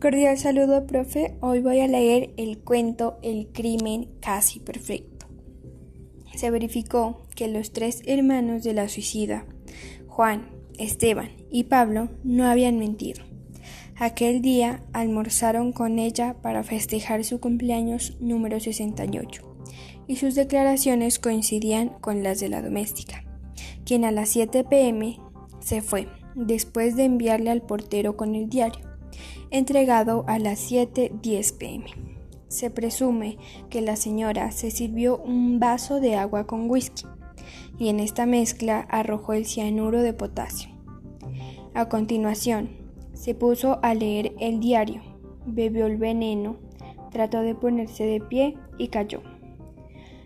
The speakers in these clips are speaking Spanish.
Cordial saludo, profe. Hoy voy a leer el cuento El crimen casi perfecto. Se verificó que los tres hermanos de la suicida, Juan, Esteban y Pablo, no habían mentido. Aquel día almorzaron con ella para festejar su cumpleaños número 68 y sus declaraciones coincidían con las de la doméstica, quien a las 7 pm se fue después de enviarle al portero con el diario entregado a las 7.10 pm. Se presume que la señora se sirvió un vaso de agua con whisky y en esta mezcla arrojó el cianuro de potasio. A continuación, se puso a leer el diario, bebió el veneno, trató de ponerse de pie y cayó.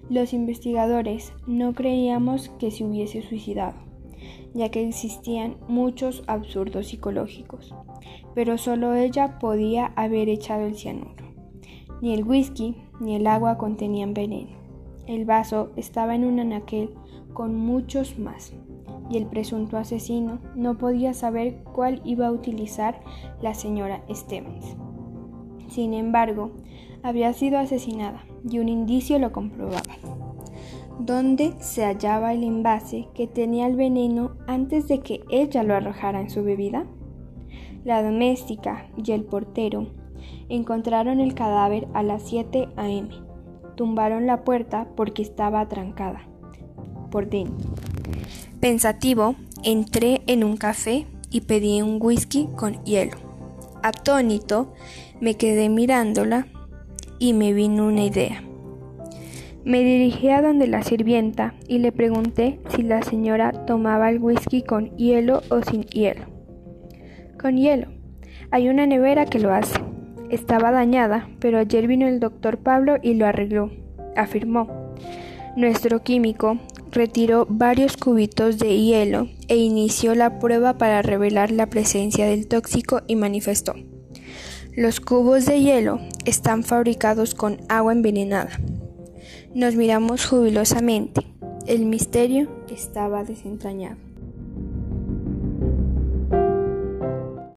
Los investigadores no creíamos que se hubiese suicidado ya que existían muchos absurdos psicológicos, pero solo ella podía haber echado el cianuro. Ni el whisky ni el agua contenían veneno. El vaso estaba en un anaquel con muchos más, y el presunto asesino no podía saber cuál iba a utilizar la señora Stevens. Sin embargo, había sido asesinada y un indicio lo comprobaba donde se hallaba el envase que tenía el veneno antes de que ella lo arrojara en su bebida? La doméstica y el portero encontraron el cadáver a las 7 a.m. Tumbaron la puerta porque estaba trancada por dentro. Pensativo, entré en un café y pedí un whisky con hielo. Atónito, me quedé mirándola y me vino una idea. Me dirigí a donde la sirvienta y le pregunté si la señora tomaba el whisky con hielo o sin hielo. Con hielo. Hay una nevera que lo hace. Estaba dañada, pero ayer vino el doctor Pablo y lo arregló, afirmó. Nuestro químico retiró varios cubitos de hielo e inició la prueba para revelar la presencia del tóxico y manifestó. Los cubos de hielo están fabricados con agua envenenada. Nos miramos jubilosamente. El misterio estaba desentrañado.